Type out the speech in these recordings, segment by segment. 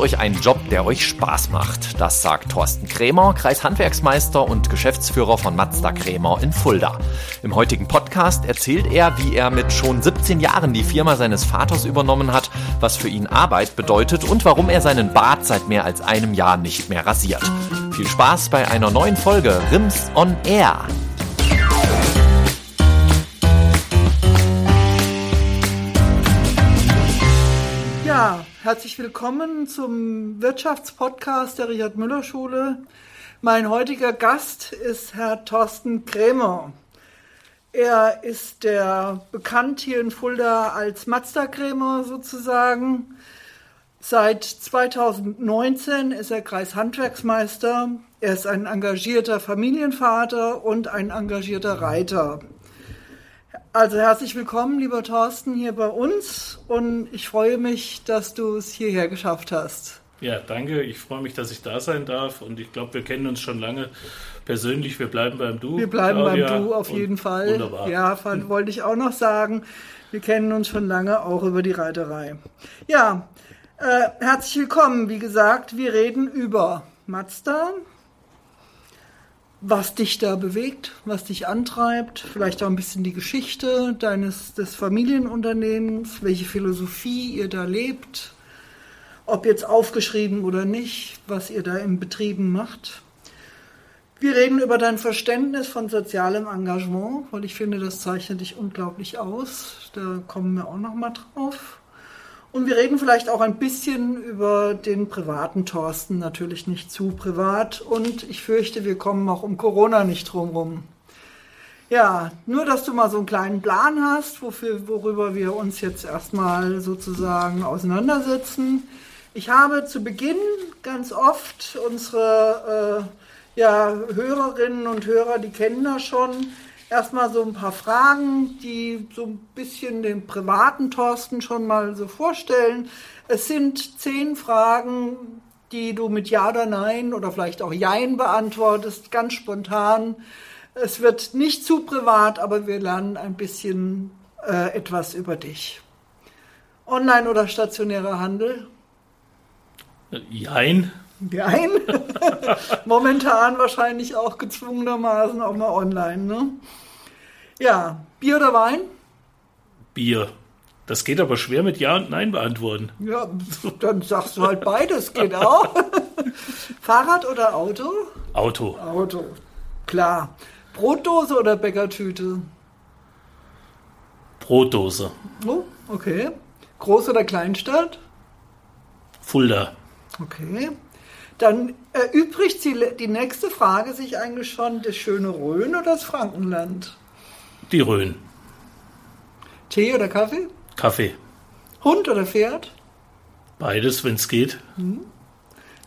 Euch einen Job, der euch Spaß macht. Das sagt Thorsten Krämer, Kreishandwerksmeister und Geschäftsführer von Mazda Krämer in Fulda. Im heutigen Podcast erzählt er, wie er mit schon 17 Jahren die Firma seines Vaters übernommen hat, was für ihn Arbeit bedeutet und warum er seinen Bart seit mehr als einem Jahr nicht mehr rasiert. Viel Spaß bei einer neuen Folge Rims on Air. Herzlich willkommen zum Wirtschaftspodcast der Richard Müller Schule. Mein heutiger Gast ist Herr Thorsten Krämer. Er ist der bekannt hier in Fulda als Mazda Krämer sozusagen. Seit 2019 ist er Kreishandwerksmeister. Er ist ein engagierter Familienvater und ein engagierter Reiter. Also herzlich willkommen, lieber Thorsten, hier bei uns und ich freue mich, dass du es hierher geschafft hast. Ja, danke. Ich freue mich, dass ich da sein darf und ich glaube, wir kennen uns schon lange persönlich. Wir bleiben beim Du. Wir bleiben Claudia. beim Du auf jeden Fall. Wunderbar. Ja, wollte ich auch noch sagen. Wir kennen uns schon lange auch über die Reiterei. Ja, äh, herzlich willkommen. Wie gesagt, wir reden über Mazda, was dich da bewegt, was dich antreibt, vielleicht auch ein bisschen die Geschichte deines des Familienunternehmens, welche Philosophie ihr da lebt, ob jetzt aufgeschrieben oder nicht, was ihr da im Betrieben macht. Wir reden über dein Verständnis von sozialem Engagement, weil ich finde, das zeichnet dich unglaublich aus. Da kommen wir auch noch mal drauf. Und wir reden vielleicht auch ein bisschen über den privaten Thorsten, natürlich nicht zu privat. Und ich fürchte, wir kommen auch um Corona nicht drumherum. Ja, nur dass du mal so einen kleinen Plan hast, wofür, worüber wir uns jetzt erstmal sozusagen auseinandersetzen. Ich habe zu Beginn ganz oft unsere äh, ja, Hörerinnen und Hörer, die kennen das schon, erstmal so ein paar Fragen, die so ein bisschen den privaten Thorsten schon mal so vorstellen. Es sind zehn Fragen, die du mit Ja oder Nein oder vielleicht auch Jein beantwortest, ganz spontan. Es wird nicht zu privat, aber wir lernen ein bisschen äh, etwas über dich. Online oder stationärer Handel? Jein. Jein. Momentan wahrscheinlich auch gezwungenermaßen auch mal online. Ne? Ja, Bier oder Wein? Bier. Das geht aber schwer mit Ja und Nein beantworten. Ja, dann sagst du halt beides, geht auch. Fahrrad oder Auto? Auto. Auto, klar. Brotdose oder Bäckertüte? Brotdose. Oh, okay. Groß- oder Kleinstadt? Fulda. Okay. Dann erübrigt sie die nächste Frage sich eigentlich schon, das schöne Rhön oder das Frankenland? Die Rhön. Tee oder Kaffee? Kaffee. Hund oder Pferd? Beides, wenn es geht. Hm.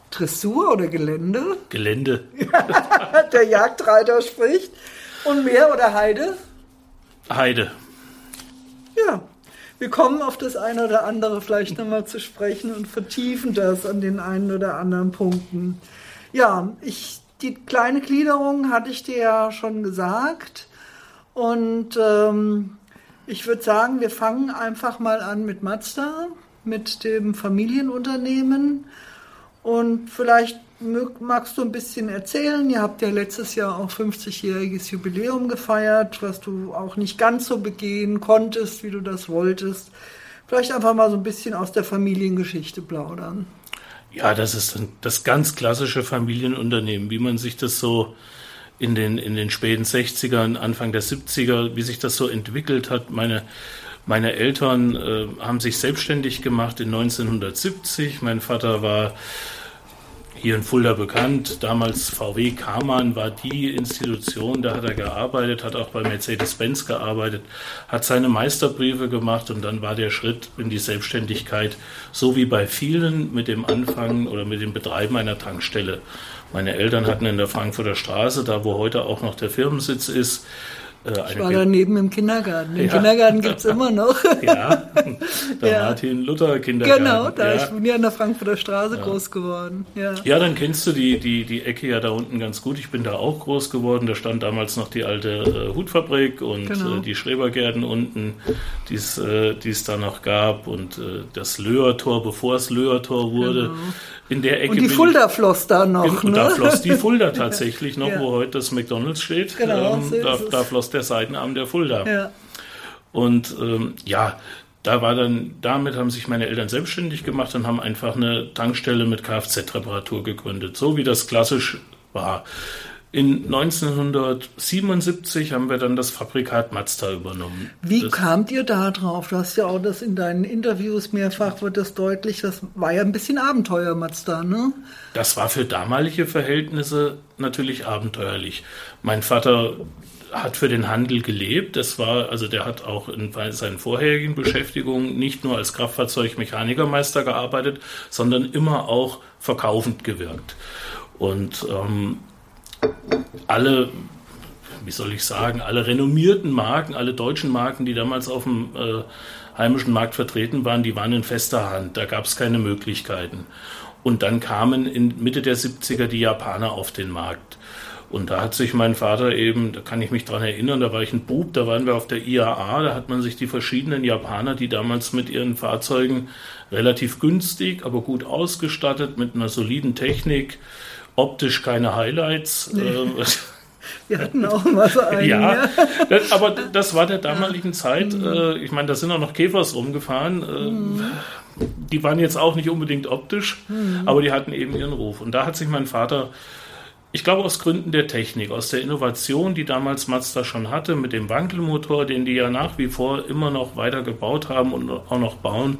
Dressur oder Gelände? Gelände. Der Jagdreiter spricht. Und Meer oder Heide? Heide. Ja, wir kommen auf das eine oder andere vielleicht nochmal zu sprechen und vertiefen das an den einen oder anderen Punkten. Ja, ich, die kleine Gliederung hatte ich dir ja schon gesagt. Und ähm, ich würde sagen, wir fangen einfach mal an mit Mazda, mit dem Familienunternehmen. Und vielleicht magst du ein bisschen erzählen. Ihr habt ja letztes Jahr auch 50-jähriges Jubiläum gefeiert, was du auch nicht ganz so begehen konntest, wie du das wolltest. Vielleicht einfach mal so ein bisschen aus der Familiengeschichte plaudern. Ja, das ist das ganz klassische Familienunternehmen, wie man sich das so in den, in den späten 60ern, Anfang der 70er, wie sich das so entwickelt hat. Meine, meine Eltern äh, haben sich selbstständig gemacht in 1970. Mein Vater war hier in Fulda bekannt. Damals VW Karmann war die Institution, da hat er gearbeitet, hat auch bei Mercedes-Benz gearbeitet, hat seine Meisterbriefe gemacht und dann war der Schritt in die Selbstständigkeit, so wie bei vielen mit dem Anfang oder mit dem Betreiben einer Tankstelle. Meine Eltern hatten in der Frankfurter Straße, da wo heute auch noch der Firmensitz ist, ich war daneben im Kindergarten. Den ja. Kindergarten gibt es immer noch. ja, der ja. Martin Luther Kindergarten. Genau, da ja. ich bin ja an der Frankfurter Straße groß geworden. Ja. dann kennst du die, die, die Ecke ja da unten ganz gut. Ich bin da auch groß geworden. Da stand damals noch die alte äh, Hutfabrik und genau. äh, die Schrebergärten unten, die äh, es da noch gab und äh, das Löhrtor, bevor es Löhrtor wurde. Genau in der Ecke. Und die Fulda floss da noch. Und ne? da floss die Fulda tatsächlich noch, wo heute das McDonalds steht. Genau, ähm, so da, da, floss der Seitenarm der Fulda. Ja. Und ähm, ja, da war dann, damit haben sich meine Eltern selbstständig gemacht und haben einfach eine Tankstelle mit Kfz-Reparatur gegründet, so wie das klassisch war. In 1977 haben wir dann das Fabrikat Mazda übernommen. Wie das kamt ihr da drauf? Du hast ja auch das in deinen Interviews mehrfach wird das deutlich. Das war ja ein bisschen Abenteuer Mazda, ne? Das war für damalige Verhältnisse natürlich abenteuerlich. Mein Vater hat für den Handel gelebt. Das war, also der hat auch in seinen vorherigen Beschäftigungen nicht nur als Kraftfahrzeugmechanikermeister gearbeitet, sondern immer auch verkaufend gewirkt. Und ähm, alle, wie soll ich sagen, alle renommierten Marken, alle deutschen Marken, die damals auf dem äh, heimischen Markt vertreten waren, die waren in fester Hand. Da gab es keine Möglichkeiten. Und dann kamen in Mitte der 70er die Japaner auf den Markt. Und da hat sich mein Vater eben, da kann ich mich dran erinnern, da war ich ein Bub, da waren wir auf der IAA, da hat man sich die verschiedenen Japaner, die damals mit ihren Fahrzeugen relativ günstig, aber gut ausgestattet, mit einer soliden Technik, optisch keine Highlights. Nee. Äh, Wir hatten auch mal so einen. ja. Das, aber das war der damaligen Zeit. Mhm. Äh, ich meine, da sind auch noch Käfers rumgefahren. Äh, mhm. Die waren jetzt auch nicht unbedingt optisch, mhm. aber die hatten eben ihren Ruf. Und da hat sich mein Vater, ich glaube aus Gründen der Technik, aus der Innovation, die damals Mazda schon hatte, mit dem Wankelmotor, den die ja nach wie vor immer noch weiter gebaut haben und auch noch bauen,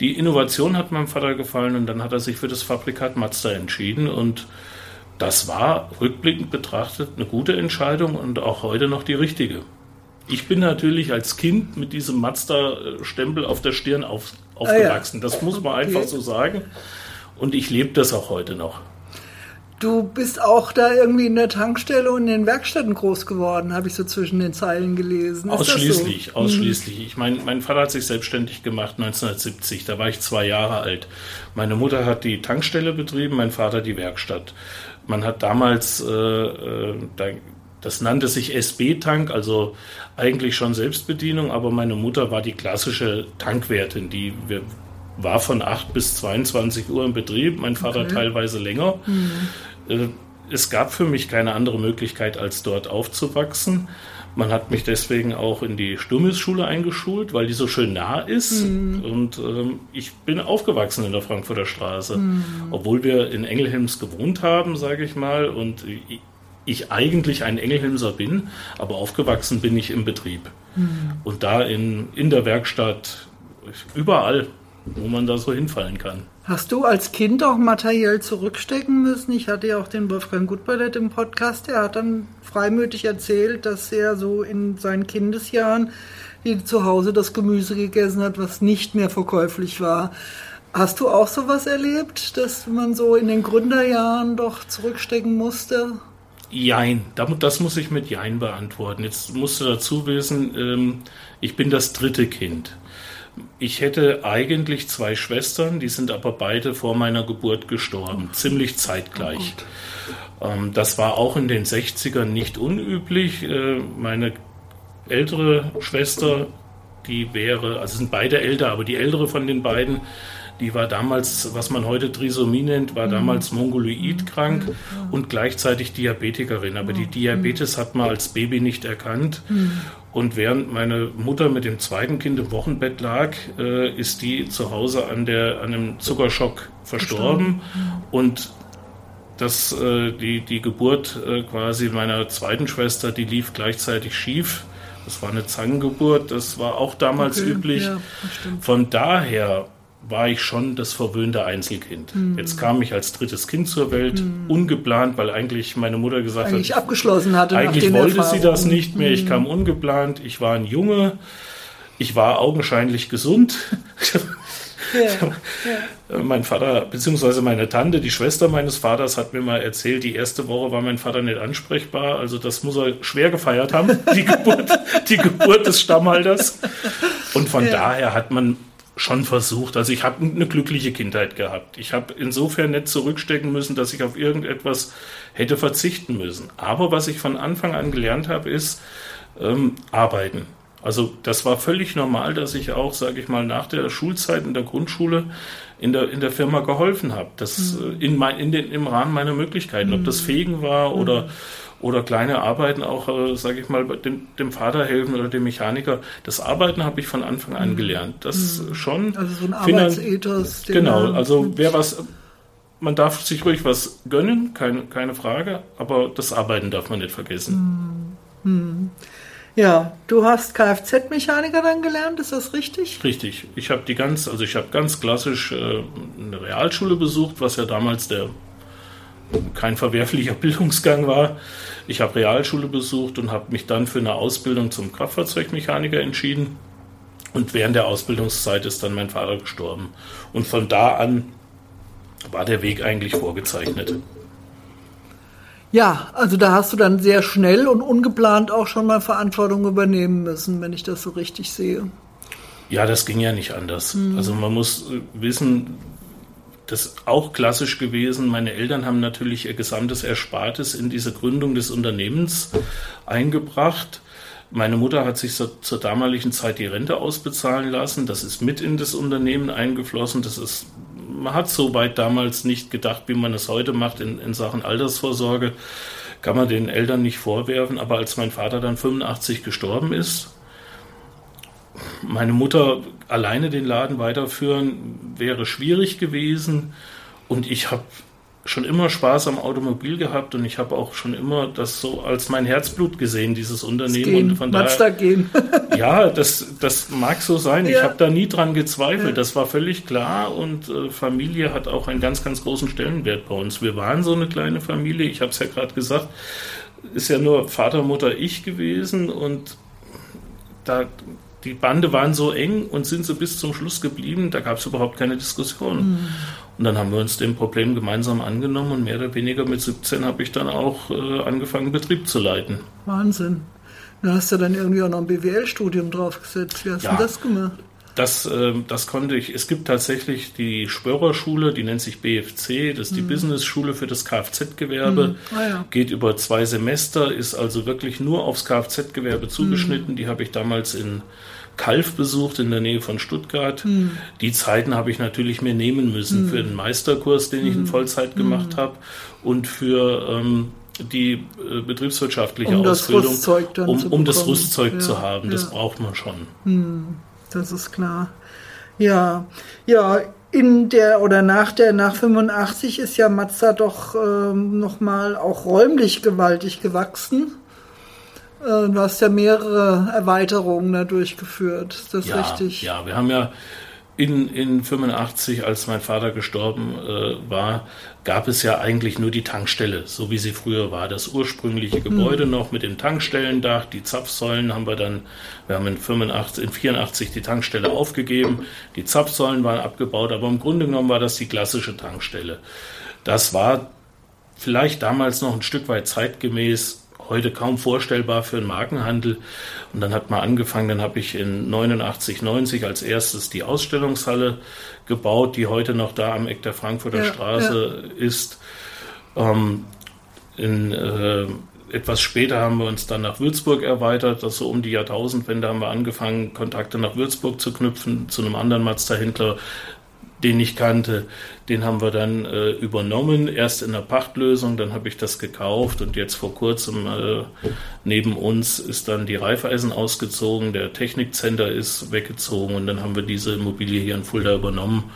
die Innovation hat meinem Vater gefallen und dann hat er sich für das Fabrikat Mazda entschieden und das war rückblickend betrachtet eine gute Entscheidung und auch heute noch die richtige. Ich bin natürlich als Kind mit diesem Mazda-Stempel auf der Stirn auf, aufgewachsen. Das muss man einfach so sagen. Und ich lebe das auch heute noch. Du bist auch da irgendwie in der Tankstelle und in den Werkstätten groß geworden, habe ich so zwischen den Zeilen gelesen. Ist ausschließlich, so? ausschließlich. Mhm. Ich meine, mein Vater hat sich selbstständig gemacht 1970, da war ich zwei Jahre alt. Meine Mutter hat die Tankstelle betrieben, mein Vater die Werkstatt. Man hat damals, äh, äh das nannte sich SB-Tank, also eigentlich schon Selbstbedienung, aber meine Mutter war die klassische Tankwertin, die wir war von 8 bis 22 Uhr im Betrieb, mein Vater okay. teilweise länger. Mhm. Äh, es gab für mich keine andere Möglichkeit, als dort aufzuwachsen. Man hat mich deswegen auch in die Sturmisschule eingeschult, weil die so schön nah ist. Mhm. Und ähm, ich bin aufgewachsen in der Frankfurter Straße. Mhm. Obwohl wir in Engelhelms gewohnt haben, sage ich mal, und ich eigentlich ein Engelhelmser bin, aber aufgewachsen bin ich im Betrieb. Mhm. Und da in, in der Werkstatt, überall wo man da so hinfallen kann. Hast du als Kind auch materiell zurückstecken müssen? Ich hatte ja auch den Wolfgang Gutballett im Podcast, der hat dann freimütig erzählt, dass er so in seinen Kindesjahren zu Hause das Gemüse gegessen hat, was nicht mehr verkäuflich war. Hast du auch sowas erlebt, dass man so in den Gründerjahren doch zurückstecken musste? Jein, das muss ich mit Jein beantworten. Jetzt musst du dazu wissen, ähm, ich bin das dritte Kind. Ich hätte eigentlich zwei Schwestern, die sind aber beide vor meiner Geburt gestorben, ziemlich zeitgleich. Oh ähm, das war auch in den 60ern nicht unüblich. Äh, meine ältere Schwester, die wäre, also sind beide älter, aber die ältere von den beiden, die war damals, was man heute Trisomie nennt, war mhm. damals mongoloid krank mhm. und gleichzeitig Diabetikerin. Aber die mhm. Diabetes hat man als Baby nicht erkannt. Und während meine Mutter mit dem zweiten Kind im Wochenbett lag, äh, ist die zu Hause an, der, an einem Zuckerschock verstorben. Und das, äh, die, die Geburt äh, quasi meiner zweiten Schwester, die lief gleichzeitig schief. Das war eine Zangengeburt, das war auch damals okay, üblich. Ja, Von daher war ich schon das verwöhnte Einzelkind. Mhm. Jetzt kam ich als drittes Kind zur Welt, mhm. ungeplant, weil eigentlich meine Mutter gesagt eigentlich hat, abgeschlossen hatte. Eigentlich wollte sie das nicht mehr. Ich hm. kam ungeplant. Ich war ein Junge. Ich war augenscheinlich gesund. Ja, ja. Mein Vater, beziehungsweise meine Tante, die Schwester meines Vaters, hat mir mal erzählt, die erste Woche war mein Vater nicht ansprechbar. Also das muss er schwer gefeiert haben, die Geburt, die Geburt des Stammhalters. Und von ja. daher hat man schon versucht. Also ich habe eine glückliche Kindheit gehabt. Ich habe insofern nicht zurückstecken müssen, dass ich auf irgendetwas hätte verzichten müssen. Aber was ich von Anfang an gelernt habe, ist ähm, arbeiten. Also das war völlig normal, dass ich auch, sage ich mal, nach der Schulzeit in der Grundschule in der, in der Firma geholfen habe. Das mhm. Äh, in mein, in den, im Rahmen meiner Möglichkeiten, ob das mhm. Fegen war mhm. oder kleine Arbeiten auch, äh, sage ich mal, dem, dem Vater helfen oder dem Mechaniker. Das Arbeiten habe ich von Anfang an mhm. gelernt. Das mhm. schon. Also so ein Arbeitsethos. Genau, also wer was, man darf sich ruhig was gönnen, keine, keine Frage, aber das Arbeiten darf man nicht vergessen. Mhm. Ja, du hast Kfz-Mechaniker dann gelernt, ist das richtig? Richtig. Ich habe die ganz, also ich habe ganz klassisch äh, eine Realschule besucht, was ja damals der kein verwerflicher Bildungsgang war. Ich habe Realschule besucht und habe mich dann für eine Ausbildung zum Kraftfahrzeugmechaniker entschieden. Und während der Ausbildungszeit ist dann mein Vater gestorben. Und von da an war der Weg eigentlich vorgezeichnet. Ja, also da hast du dann sehr schnell und ungeplant auch schon mal Verantwortung übernehmen müssen, wenn ich das so richtig sehe. Ja, das ging ja nicht anders. Mhm. Also man muss wissen, das ist auch klassisch gewesen. Meine Eltern haben natürlich ihr gesamtes Erspartes in diese Gründung des Unternehmens eingebracht. Meine Mutter hat sich zur, zur damaligen Zeit die Rente ausbezahlen lassen. Das ist mit in das Unternehmen eingeflossen. Das ist man hat so weit damals nicht gedacht, wie man es heute macht in, in Sachen Altersvorsorge. Kann man den Eltern nicht vorwerfen. Aber als mein Vater dann 85 gestorben ist, meine Mutter alleine den Laden weiterführen wäre schwierig gewesen. Und ich habe schon immer Spaß am Automobil gehabt und ich habe auch schon immer das so als mein Herzblut gesehen, dieses Unternehmen. Gehen, und von daher, gehen. ja, das, das mag so sein. Ja. Ich habe da nie dran gezweifelt. Ja. Das war völlig klar und äh, Familie hat auch einen ganz, ganz großen Stellenwert bei uns. Wir waren so eine kleine Familie. Ich habe es ja gerade gesagt. Ist ja nur Vater, Mutter, ich gewesen und da die Bande waren so eng und sind so bis zum Schluss geblieben, da gab es überhaupt keine Diskussion. Mhm. Und dann haben wir uns dem Problem gemeinsam angenommen und mehr oder weniger mit 17 habe ich dann auch äh, angefangen, Betrieb zu leiten. Wahnsinn. Da hast du dann irgendwie auch noch ein BWL-Studium draufgesetzt. Wie hast ja, du das gemacht? Das, äh, das konnte ich. Es gibt tatsächlich die Spörerschule, die nennt sich BFC, das ist die mhm. Business-Schule für das Kfz-Gewerbe. Mhm. Ah, ja. Geht über zwei Semester, ist also wirklich nur aufs Kfz-Gewerbe zugeschnitten. Mhm. Die habe ich damals in Kalf besucht in der Nähe von Stuttgart. Mhm. Die Zeiten habe ich natürlich mir nehmen müssen mhm. für den Meisterkurs, den ich in. Vollzeit gemacht habe und für ähm, die äh, betriebswirtschaftliche um Ausbildung, um, um das Rüstzeug ja, zu haben. Das ja. braucht man schon. Das ist klar. Ja, ja, in der oder nach der nach 85 ist ja Mazda doch ähm, noch mal auch räumlich gewaltig gewachsen. Äh, du hast ja mehrere Erweiterungen da durchgeführt. Ist das ja, richtig? Ja, wir haben ja in, in 85, als mein Vater gestorben äh, war, gab es ja eigentlich nur die Tankstelle, so wie sie früher war. Das ursprüngliche Gebäude hm. noch mit dem Tankstellendach, die Zapfsäulen haben wir dann, wir haben in 85, in 84 die Tankstelle aufgegeben, die Zapfsäulen waren abgebaut, aber im Grunde genommen war das die klassische Tankstelle. Das war vielleicht damals noch ein Stück weit zeitgemäß, heute kaum vorstellbar für einen Markenhandel. Und dann hat man angefangen, dann habe ich in 89, 90 als erstes die Ausstellungshalle gebaut, die heute noch da am Eck der Frankfurter ja, Straße ja. ist. Ähm, in, äh, etwas später haben wir uns dann nach Würzburg erweitert, das so um die Jahrtausendwende haben wir angefangen, Kontakte nach Würzburg zu knüpfen, zu einem anderen Mazda-Händler, den ich kannte. Den haben wir dann äh, übernommen, erst in der Pachtlösung, dann habe ich das gekauft und jetzt vor kurzem äh, neben uns ist dann die Reifeisen ausgezogen, der Technikcenter ist weggezogen und dann haben wir diese Immobilie hier in Fulda übernommen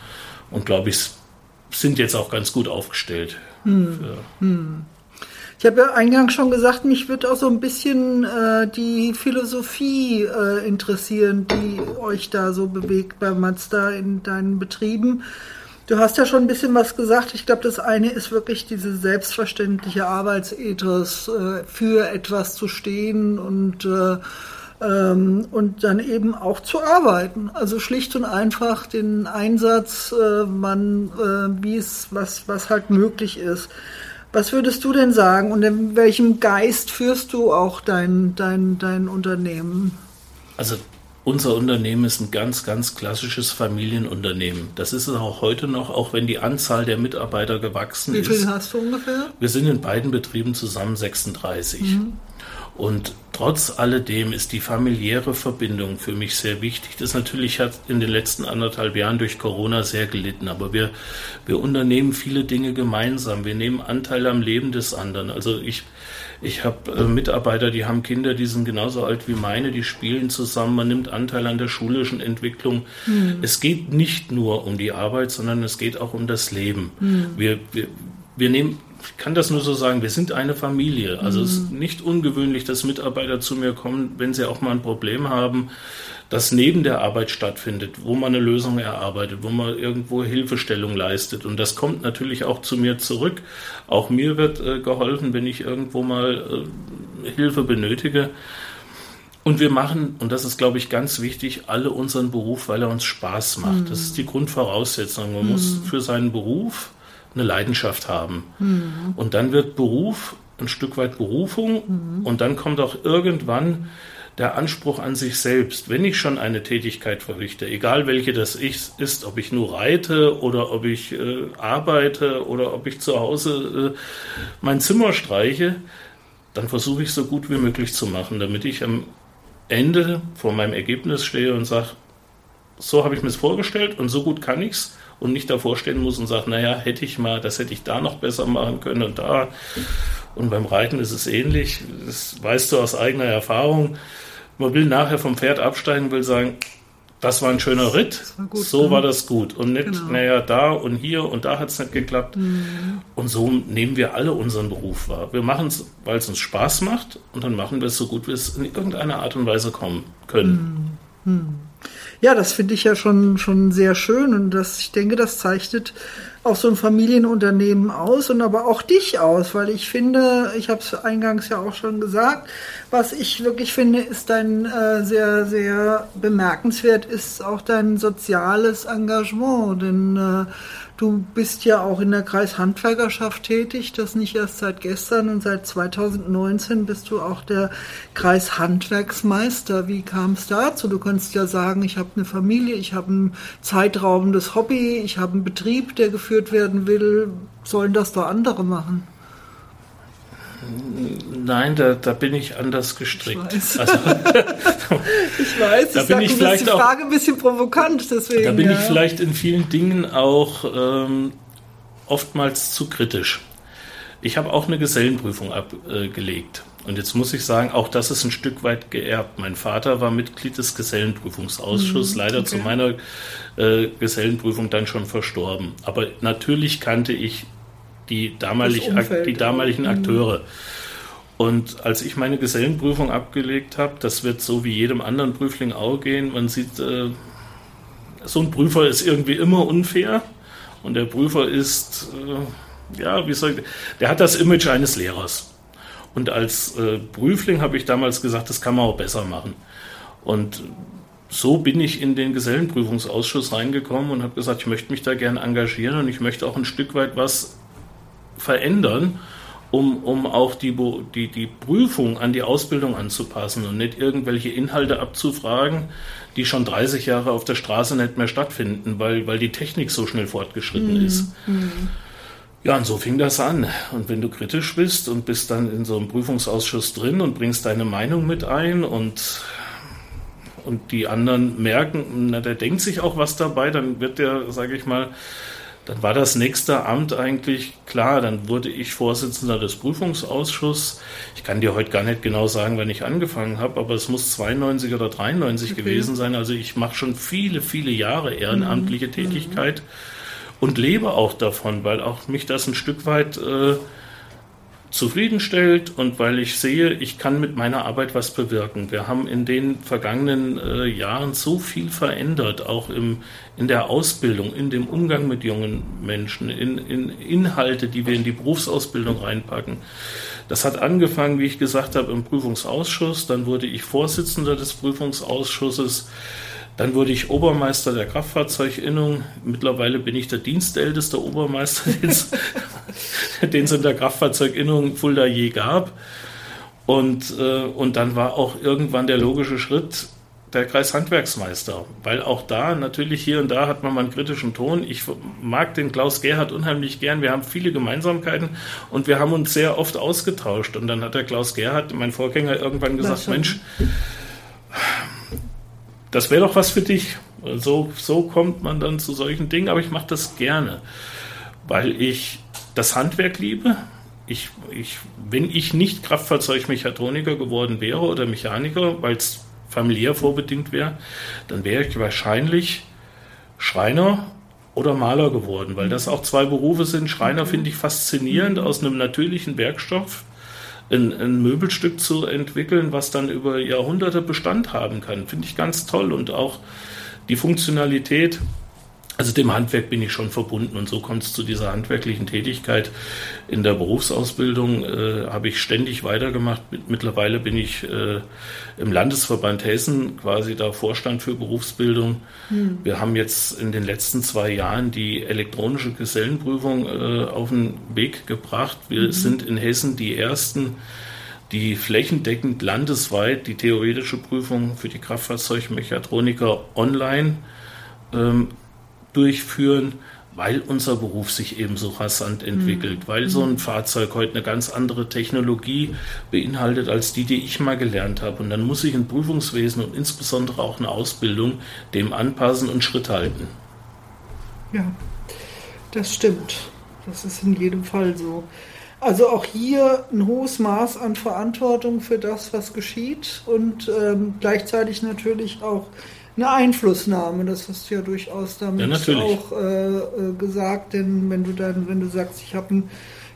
und glaube ich, sind jetzt auch ganz gut aufgestellt. Hm. Hm. Ich habe ja eingangs schon gesagt, mich wird auch so ein bisschen äh, die Philosophie äh, interessieren, die euch da so bewegt bei Mazda in deinen Betrieben. Du hast ja schon ein bisschen was gesagt. Ich glaube, das eine ist wirklich diese selbstverständliche Arbeitsethos, äh, für etwas zu stehen und äh, Ähm, und dann eben auch zu arbeiten. Also schlicht und einfach den Einsatz, äh, man, äh, wie es, was, was halt möglich ist. Was würdest du denn sagen und in welchem Geist führst du auch dein, dein, dein Unternehmen? Also unser Unternehmen ist ein ganz, ganz klassisches Familienunternehmen. Das ist es auch heute noch, auch wenn die Anzahl der Mitarbeiter gewachsen ist. Wie viel hast du ungefähr? Wir sind in beiden Betrieben zusammen 36. Mhm. Und trotz alledem ist die familiäre Verbindung für mich sehr wichtig. Das natürlich hat in den letzten anderthalb Jahren durch Corona sehr gelitten, aber wir, wir unternehmen viele Dinge gemeinsam. Wir nehmen Anteil am Leben des anderen. Also ich, ich habe äh, Mitarbeiter, die haben Kinder, die sind genauso alt wie meine, die spielen zusammen, man nimmt Anteil an der schulischen Entwicklung. Hm. Es geht nicht nur um die Arbeit, sondern es geht auch um das Leben. Hm. Wir, wir, wir nehmen ich kann das nur so sagen, wir sind eine Familie. Also mhm. es ist mhm. nicht ungewöhnlich, dass Mitarbeiter zu mir kommen, wenn sie auch mal ein Problem haben, das neben der Arbeit stattfindet, wo man eine Lösung erarbeitet, wo man irgendwo Hilfestellung leistet. Und das kommt natürlich auch zu mir zurück. Auch mir wird äh, geholfen, wenn ich irgendwo mal äh, Hilfe benötige. Und wir machen, und das ist, glaube ich, ganz wichtig, alle unseren Beruf, weil er uns Spaß macht. Mhm. Das ist die Grundvoraussetzung. Man mhm. muss für seinen Beruf eine Leidenschaft haben. Mhm. Und dann wird Beruf ein Stück weit Berufung mhm. und dann kommt auch irgendwann der Anspruch an sich selbst. Wenn ich schon eine Tätigkeit verrichte, egal welche das ist, ob ich nur reite oder ob ich äh, arbeite oder ob ich zu Hause äh, mein Zimmer streiche, dann versuche ich so gut wie möglich zu machen, damit ich am Ende vor meinem Ergebnis stehe und sage, so habe ich mir es vorgestellt und so gut kann ich es und nicht davor stehen muss und sagt, naja, hätte ich mal, das hätte ich da noch besser machen können und da. Und beim Reiten ist es ähnlich. Das weißt du aus eigener Erfahrung. Man will nachher vom Pferd absteigen, will sagen, das war ein schöner Ritt, war gut, so ne? war das gut. Und nicht, genau. naja, da und hier und da hat es nicht geklappt. Mhm. Und so nehmen wir alle unseren Beruf wahr. Wir machen es, weil es uns Spaß macht und dann machen wir es so gut, wie es in irgendeiner Art und Weise kommen können. Mhm. Mhm. Ja, das finde ich ja schon, schon sehr schön und das, ich denke, das zeichnet auch so ein Familienunternehmen aus und aber auch dich aus, weil ich finde, ich habe es eingangs ja auch schon gesagt, was ich wirklich finde, ist dein äh, sehr, sehr bemerkenswert, ist auch dein soziales Engagement, denn äh, Du bist ja auch in der Kreishandwerkerschaft tätig, das nicht erst seit gestern und seit 2019 bist du auch der Kreishandwerksmeister. Wie kam es dazu? Du kannst ja sagen, ich habe eine Familie, ich habe ein zeitraubendes Hobby, ich habe einen Betrieb, der geführt werden will. Sollen das doch andere machen? Nein, da, da bin ich anders gestrickt. Ich weiß. Also, ich weiß, da ich bin ich vielleicht die Frage auch, ein bisschen provokant, deswegen. Da bin ja. ich vielleicht in vielen Dingen auch ähm, oftmals zu kritisch. Ich habe auch eine Gesellenprüfung abgelegt. Und jetzt muss ich sagen, auch das ist ein Stück weit geerbt. Mein Vater war Mitglied des Gesellenprüfungsausschusses, mhm, leider okay. zu meiner äh, Gesellenprüfung dann schon verstorben. Aber natürlich kannte ich die, damalig, Umfeld, die damaligen Akteure. Und als ich meine Gesellenprüfung abgelegt habe, das wird so wie jedem anderen Prüfling auch gehen, man sieht, äh, so ein Prüfer ist irgendwie immer unfair und der Prüfer ist, äh, ja, wie soll ich, der hat das Image eines Lehrers. Und als äh, Prüfling habe ich damals gesagt, das kann man auch besser machen. Und so bin ich in den Gesellenprüfungsausschuss reingekommen und habe gesagt, ich möchte mich da gerne engagieren und ich möchte auch ein Stück weit was verändern, um, um auch die, die, die Prüfung an die Ausbildung anzupassen und nicht irgendwelche Inhalte abzufragen, die schon 30 Jahre auf der Straße nicht mehr stattfinden, weil, weil die Technik so schnell fortgeschritten mhm. ist. Mhm. Ja, und so fing das an. Und wenn du kritisch bist und bist dann in so einem Prüfungsausschuss drin und bringst deine Meinung mit ein und, und die anderen merken, na, der denkt sich auch was dabei, dann wird der, sage ich mal, dann war das nächste Amt eigentlich klar. Dann wurde ich Vorsitzender des Prüfungsausschusses. Ich kann dir heute gar nicht genau sagen, wann ich angefangen habe, aber es muss 92 oder 93 okay. gewesen sein. Also ich mache schon viele, viele Jahre ehrenamtliche mhm. Tätigkeit und lebe auch davon, weil auch mich das ein Stück weit äh, zufriedenstellt und weil ich sehe, ich kann mit meiner Arbeit was bewirken. Wir haben in den vergangenen äh, Jahren so viel verändert, auch im, in der Ausbildung, in dem Umgang mit jungen Menschen, in, in Inhalte, die wir in die Berufsausbildung reinpacken. Das hat angefangen, wie ich gesagt habe, im Prüfungsausschuss. Dann wurde ich Vorsitzender des Prüfungsausschusses. Dann wurde ich Obermeister der Kraftfahrzeuginnung. Mittlerweile bin ich der dienstälteste Obermeister, den es in der Kraftfahrzeuginnung Fulda je gab. Und, äh, und dann war auch irgendwann der logische Schritt der Kreishandwerksmeister, weil auch da natürlich hier und da hat man mal einen kritischen Ton. Ich mag den Klaus Gerhard unheimlich gern. Wir haben viele Gemeinsamkeiten und wir haben uns sehr oft ausgetauscht. Und dann hat der Klaus Gerhard, mein Vorgänger, irgendwann gesagt, Mensch, das wäre doch was für dich. So, so kommt man dann zu solchen Dingen, aber ich mache das gerne, weil ich das Handwerk liebe. Ich, ich, wenn ich nicht Kraftfahrzeugmechatroniker geworden wäre oder Mechaniker, weil es familiär vorbedingt wäre, dann wäre ich wahrscheinlich Schreiner oder Maler geworden, weil das auch zwei Berufe sind. Schreiner finde ich faszinierend, aus einem natürlichen Werkstoff ein, ein, Möbelstück zu entwickeln, was dann über Jahrhunderte Bestand haben kann. Finde ich ganz toll und auch die Funktionalität. Also dem Handwerk bin ich schon verbunden und so kommt es zu dieser handwerklichen Tätigkeit. In der Berufsausbildung äh, habe ich ständig weitergemacht. Mittlerweile bin ich äh, im Landesverband Hessen quasi da Vorstand für Berufsbildung. Hm. Wir haben jetzt in den letzten zwei Jahren die elektronische Gesellenprüfung äh, auf den Weg gebracht. Wir mhm. sind in Hessen die ersten, die flächendeckend landesweit die theoretische Prüfung für die Kraftfahrzeugmechatroniker online ähm, durchführen, weil unser Beruf sich eben so rasant entwickelt, mhm. weil so ein Fahrzeug heute eine ganz andere Technologie beinhaltet als die, die ich mal gelernt habe. Und dann muss ich ein Prüfungswesen und insbesondere auch eine Ausbildung dem anpassen und Schritt halten. Ja, das stimmt. Das ist in jedem Fall so. Also auch hier ein hohes Maß an Verantwortung für das, was geschieht und ähm, gleichzeitig natürlich auch eine Einflussnahme. Das hast du ja durchaus damit ja, auch äh, äh, gesagt, denn wenn du dann, wenn du sagst, ich habe einen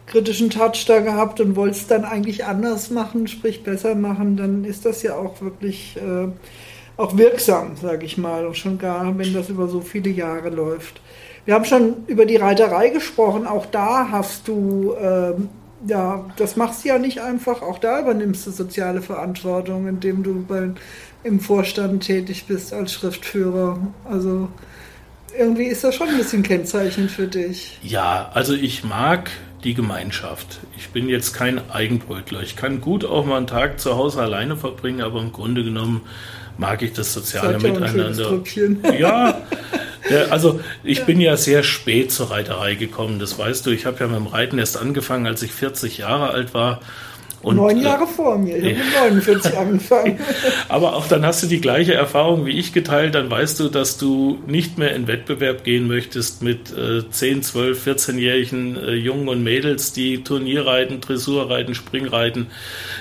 kritischen Touch da gehabt und wolltest dann eigentlich anders machen, sprich besser machen, dann ist das ja auch wirklich äh, auch wirksam, sage ich mal, und schon gar, wenn das über so viele Jahre läuft. Wir haben schon über die Reiterei gesprochen. Auch da hast du, äh, ja, das machst du ja nicht einfach. Auch da übernimmst du soziale Verantwortung, indem du bei im Vorstand tätig bist als Schriftführer. Also irgendwie ist das schon ein bisschen kennzeichnend für dich. Ja, also ich mag die Gemeinschaft. Ich bin jetzt kein Eigenbrötler. Ich kann gut auch mal einen Tag zu Hause alleine verbringen, aber im Grunde genommen mag ich das soziale Seid Miteinander. Ja, also ich bin ja sehr spät zur Reiterei gekommen, das weißt du. Ich habe ja mit dem Reiten erst angefangen, als ich 40 Jahre alt war und, Neun äh, Jahre äh, vor mir, ich habe mit 49 angefangen. Aber auch dann hast du die gleiche Erfahrung wie ich geteilt, dann weißt du, dass du nicht mehr in Wettbewerb gehen möchtest mit äh, 10, 12, 14-jährigen äh, Jungen und Mädels, die Turnierreiten, Dressurreiten, Springreiten.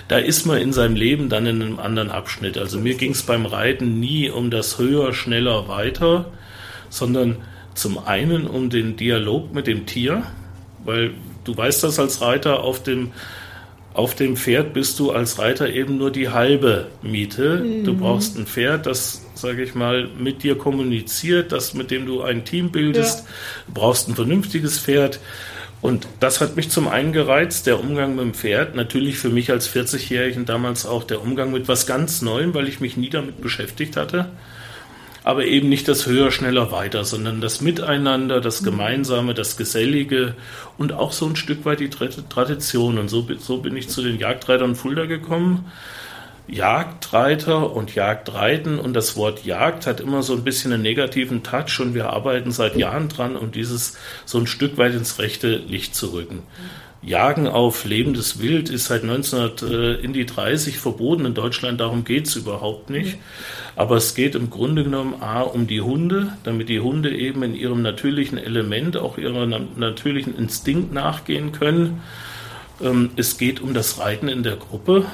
Da ist man in seinem Leben dann in einem anderen Abschnitt. Also mir ging es beim Reiten nie um das höher, schneller, weiter, sondern zum einen um den Dialog mit dem Tier, weil du weißt das als Reiter auf dem auf dem Pferd bist du als Reiter eben nur die halbe Miete. Mhm. Du brauchst ein Pferd, das, sage ich mal, mit dir kommuniziert, das mit dem du ein Team bildest. Ja. Du brauchst ein vernünftiges Pferd. Und das hat mich zum einen gereizt, der Umgang mit dem Pferd. Natürlich für mich als 40-Jährigen damals auch der Umgang mit was ganz Neuem, weil ich mich nie damit beschäftigt hatte aber eben nicht das höher, schneller, weiter, sondern das Miteinander, das Gemeinsame, das Gesellige und auch so ein Stück weit die Tradition. Und so, so bin ich zu den Jagdreitern Fulda gekommen. Jagdreiter und Jagdreiten und das Wort Jagd hat immer so ein bisschen einen negativen Touch und wir arbeiten seit Jahren dran, um dieses so ein Stück weit ins rechte Licht zu rücken. Jagen auf lebendes Wild ist seit 1930 verboten in Deutschland, darum geht es überhaupt nicht. Aber es geht im Grunde genommen A um die Hunde, damit die Hunde eben in ihrem natürlichen Element, auch ihrem natürlichen Instinkt nachgehen können. Ähm, es geht um das Reiten in der Gruppe.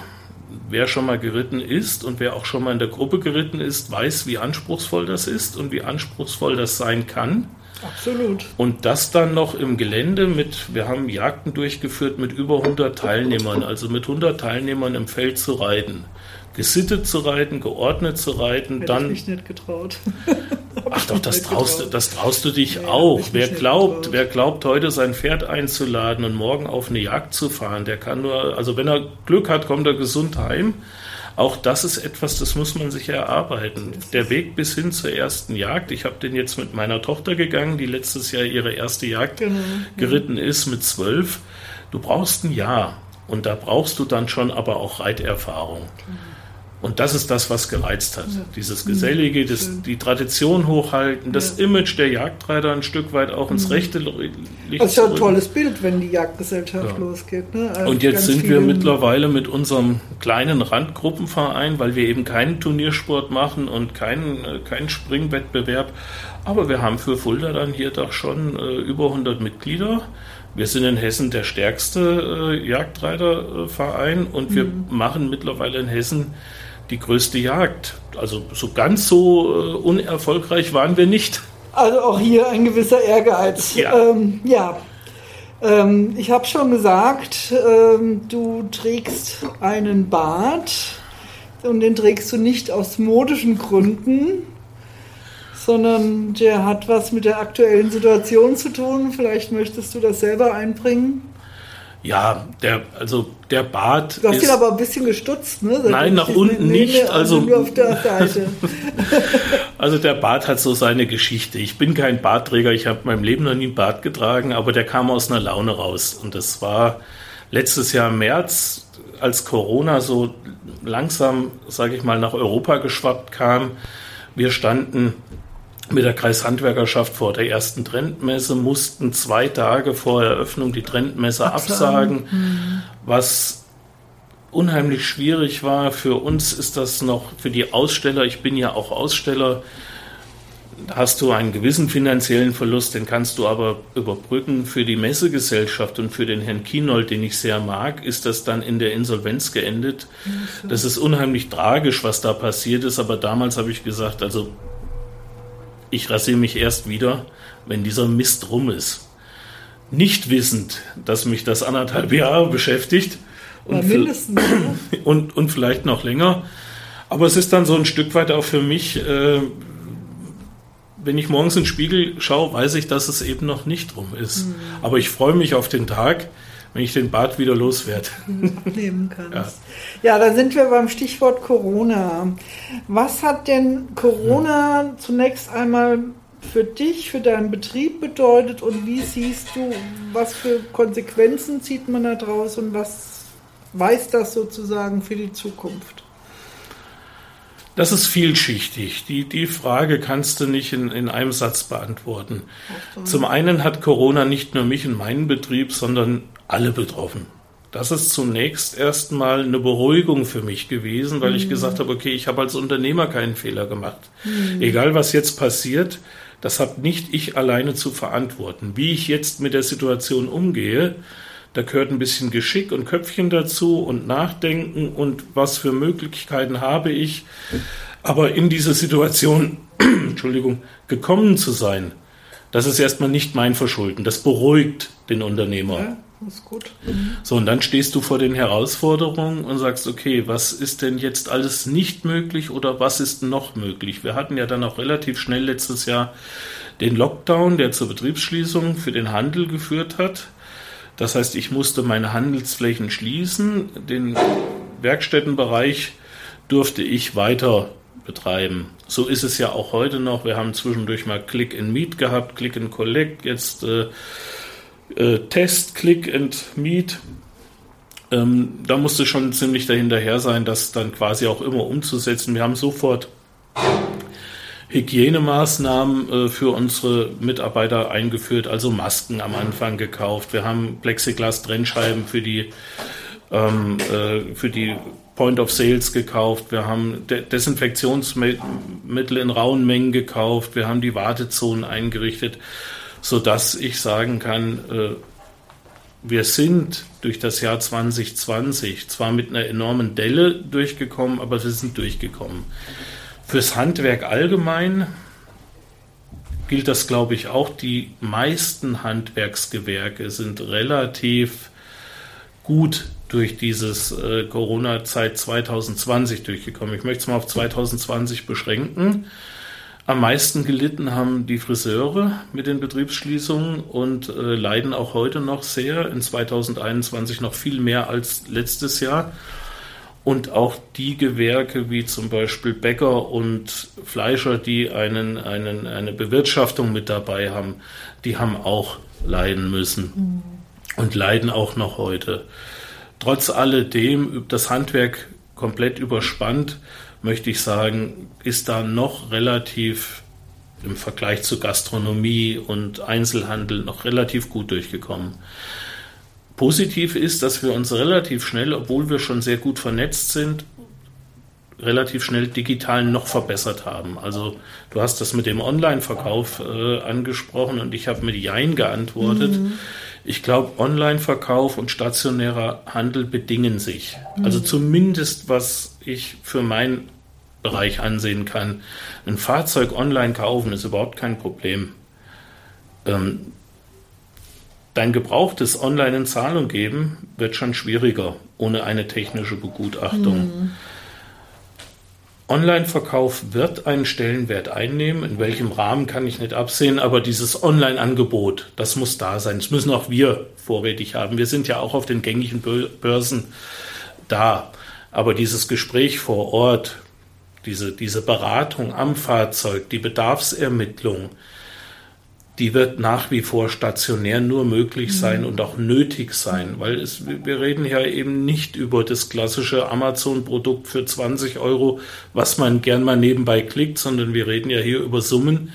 Wer schon mal geritten ist und wer auch schon mal in der Gruppe geritten ist, weiß, wie anspruchsvoll das ist und wie anspruchsvoll das sein kann. Absolut. Und das dann noch im Gelände mit, wir haben Jagden durchgeführt mit über 100 Teilnehmern, also mit 100 Teilnehmern im Feld zu reiten. Gesittet zu reiten, geordnet zu reiten, Hätte dann. ich mich nicht getraut. Ach doch, das traust, getraut. das traust du dich Nee, auch. Wer glaubt, wer glaubt, heute sein Pferd einzuladen und morgen auf eine Jagd zu fahren, der kann nur, also wenn er Glück hat, kommt er gesund heim. Auch das ist etwas, das muss man sich erarbeiten. Der Weg bis hin zur ersten Jagd, ich habe den jetzt mit meiner Tochter gegangen, die letztes Jahr ihre erste Jagd Genau. geritten ist mit zwölf. Du brauchst ein Jahr und da brauchst du dann schon aber auch Reiterfahrung. Und das ist das, was gereizt hat. Dieses Gesellige, das, schön. die Tradition hochhalten, das Ja. Image der Jagdreiter ein Stück weit auch ins rechte Licht Das ist ja ein tolles Bild, wenn die Jagdgesellschaft Ja. losgeht. Ne? Also Und jetzt sind wir mittlerweile mit unserem kleinen Randgruppenverein, weil wir eben keinen Turniersport machen und keinen, äh, keinen Springwettbewerb, aber wir haben für Fulda dann hier doch schon äh, über 100 Mitglieder. Wir sind in Hessen der stärkste äh, Jagdreiterverein und wir machen mittlerweile in Hessen die größte Jagd. Also so ganz so äh, unerfolgreich waren wir nicht. Also auch hier ein gewisser Ehrgeiz. Ja. Ähm, ja. Ähm, ich habe schon gesagt, ähm, du trägst einen Bart und den trägst du nicht aus modischen Gründen, sondern der hat was mit der aktuellen Situation zu tun. Vielleicht möchtest du das selber einbringen. Ja, der, also der Bart Du hast ist... ihn aber ein bisschen gestutzt, ne? Seitdem Nein, nach das unten nicht, also- nur auf der Seite. Also der Bart hat so seine Geschichte. Ich bin kein Bartträger, ich habe in meinem Leben noch nie einen Bart getragen, aber der kam aus einer Laune raus. Und das war letztes Jahr im März, als Corona so langsam, sage ich mal, nach Europa geschwappt kam. Wir standen mit der Kreishandwerkerschaft vor der ersten Trendmesse, mussten zwei Tage vor Eröffnung die Trendmesse absagen, Absagen. was unheimlich schwierig war. Für uns ist das noch, für die Aussteller, ich bin ja auch Aussteller, hast du einen gewissen finanziellen Verlust, den kannst du aber überbrücken. Für die Messegesellschaft und für den Herrn Kienold, den ich sehr mag, ist das dann in der Insolvenz geendet. Das ist unheimlich tragisch, was da passiert ist, aber damals habe ich gesagt, also ich rasiere mich erst wieder, wenn dieser Mist rum ist. Nicht wissend, dass mich das anderthalb Jahre beschäftigt und, mindestens. und, und vielleicht noch länger. Aber es ist dann so ein Stück weit auch für mich, äh, wenn ich morgens in den Spiegel schaue, weiß ich, dass es eben noch nicht rum ist. Aber ich freue mich auf den Tag, wenn ich den Bart wieder loswerde. abnehmen kannst. Ja. da sind wir beim Stichwort Corona. Was hat denn Corona zunächst einmal für dich, für deinen Betrieb bedeutet und wie siehst du, was für Konsequenzen zieht man da draus und was weiß das sozusagen für die Zukunft? Das ist vielschichtig. Die, die Frage kannst du nicht in, in einem Satz beantworten. Zum einen hat Corona nicht nur mich und meinen Betrieb, sondern alle betroffen. Das ist zunächst erstmal eine Beruhigung für mich gewesen, weil ich gesagt habe, okay, ich habe als Unternehmer keinen Fehler gemacht. Egal was jetzt passiert, das habe nicht ich alleine zu verantworten. Wie ich jetzt mit der Situation umgehe, da gehört ein bisschen Geschick und Köpfchen dazu und Nachdenken und was für Möglichkeiten habe ich. Aber in diese Situation, Entschuldigung, gekommen zu sein, das ist erstmal nicht mein Verschulden. Das beruhigt den Unternehmer. Ja, ist gut. So, und dann stehst du vor den Herausforderungen und sagst, okay, was ist denn jetzt alles nicht möglich oder was ist noch möglich? Wir hatten ja dann auch relativ schnell letztes Jahr den Lockdown, der zur Betriebsschließung für den Handel geführt hat. Das heißt, ich musste meine Handelsflächen schließen. Den Werkstättenbereich durfte ich weiter betreiben. So ist es ja auch heute noch. Wir haben zwischendurch mal Click and Meet gehabt, Click and Collect, jetzt äh, äh, Test, Click and Meet. Ähm, da musste schon ziemlich dahinterher sein, das dann quasi auch immer umzusetzen. Wir haben sofort Hygienemaßnahmen äh, für unsere Mitarbeiter eingeführt, also Masken am Anfang gekauft. Wir haben Plexiglas-Trennscheiben für die, ähm, äh, für die Point of Sales gekauft. Wir haben De Desinfektionsmittel in rauen Mengen gekauft. Wir haben die Wartezonen eingerichtet, sodass ich sagen kann, äh, wir sind durch das Jahr 2020 zwar mit einer enormen Delle durchgekommen, aber wir sind durchgekommen. Fürs Handwerk allgemein gilt das, glaube ich, auch. Die meisten Handwerksgewerke sind relativ gut durch dieses äh, Corona-Zeit 2020 durchgekommen. Ich möchte es mal auf 2020 beschränken. Am meisten gelitten haben die Friseure mit den Betriebsschließungen und äh, leiden auch heute noch sehr, in 2021 noch viel mehr als letztes Jahr. Und auch die Gewerke wie zum Beispiel Bäcker und Fleischer, die einen, einen, eine Bewirtschaftung mit dabei haben, die haben auch leiden müssen mhm. und leiden auch noch heute. Trotz alledem, das Handwerk komplett überspannt, möchte ich sagen, ist da noch relativ im Vergleich zu Gastronomie und Einzelhandel noch relativ gut durchgekommen. Positiv ist, dass wir uns relativ schnell, obwohl wir schon sehr gut vernetzt sind, relativ schnell digital noch verbessert haben. Also du hast das mit dem Online-Verkauf äh, angesprochen und ich habe mit Jein geantwortet. Mhm. Ich glaube, Online-Verkauf und stationärer Handel bedingen sich. Mhm. Also zumindest, was ich für meinen Bereich ansehen kann. Ein Fahrzeug online kaufen ist überhaupt kein Problem. Ähm, dein gebrauchtes online in Zahlung geben wird schon schwieriger ohne eine technische Begutachtung. Mhm. Online-Verkauf wird einen Stellenwert einnehmen. In welchem Rahmen kann ich nicht absehen, aber dieses Online-Angebot, das muss da sein. Das müssen auch wir vorrätig haben. Wir sind ja auch auf den gängigen Börsen da. Aber dieses Gespräch vor Ort, diese, diese Beratung am Fahrzeug, die Bedarfsermittlung, die wird nach wie vor stationär nur möglich mhm. sein mhm. und auch nötig sein, weil es, wir reden ja eben nicht über das klassische Amazon-Produkt für 20 Euro, was man gern mal nebenbei klickt, sondern wir reden ja hier über Summen,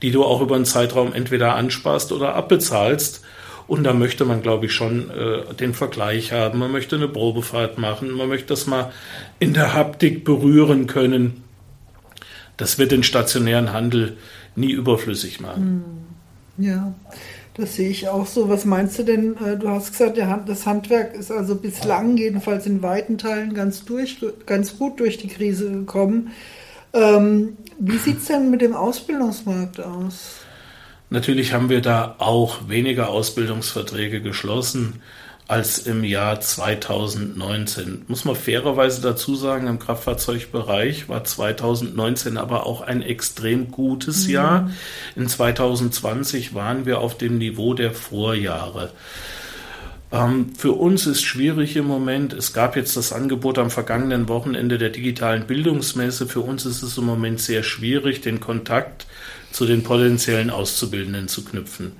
die du auch über einen Zeitraum entweder ansparst oder abbezahlst. Und da möchte man, glaube ich, schon äh, den Vergleich haben. Man möchte eine Probefahrt machen. Man möchte das mal in der Haptik berühren können. Das wird den stationären Handel nie überflüssig machen. Mhm. Ja, das sehe ich auch so. Was meinst du denn? Äh, du hast gesagt, das Handwerk ist also bislang jedenfalls in weiten Teilen ganz, durch, ganz gut durch die Krise gekommen. Ähm, wie sieht es denn mit dem Ausbildungsmarkt aus? Natürlich haben wir da auch weniger Ausbildungsverträge geschlossen als im Jahr 2019. Muss man fairerweise dazu sagen, im Kraftfahrzeugbereich war 2019 aber auch ein extrem gutes mhm. Jahr. In 2020 waren wir auf dem Niveau der Vorjahre. Ähm, für uns ist schwierig im Moment. Es gab jetzt das Angebot am vergangenen Wochenende der digitalen Bildungsmesse. Für uns ist es im Moment sehr schwierig, den Kontakt zu den potenziellen Auszubildenden zu knüpfen.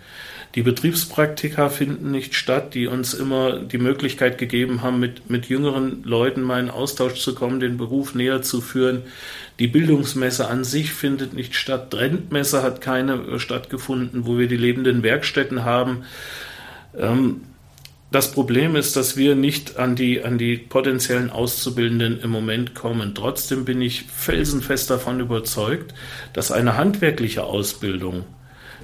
Die Betriebspraktika finden nicht statt, die uns immer die Möglichkeit gegeben haben, mit, mit jüngeren Leuten mal in Austausch zu kommen, den Beruf näher zu führen. Die Bildungsmesse an sich findet nicht statt. Trendmesse hat keine äh, stattgefunden, wo wir die lebenden Werkstätten haben. Ähm, das Problem ist, dass wir nicht an die, an die potenziellen Auszubildenden im Moment kommen. Trotzdem bin ich felsenfest davon überzeugt, dass eine handwerkliche Ausbildung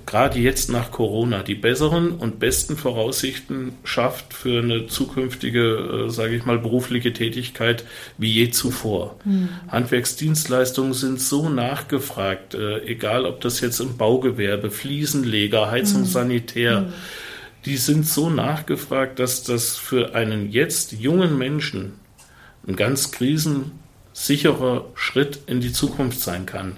gerade jetzt nach Corona die besseren und besten Voraussichten schafft für eine zukünftige, äh, sage ich mal, berufliche Tätigkeit wie je zuvor. Mhm. Handwerksdienstleistungen sind so nachgefragt, äh, egal ob das jetzt im Baugewerbe, Fliesenleger, Heizungssanitär, mhm. Die sind so nachgefragt, dass das für einen jetzt jungen Menschen ein ganz krisensicherer Schritt in die Zukunft sein kann.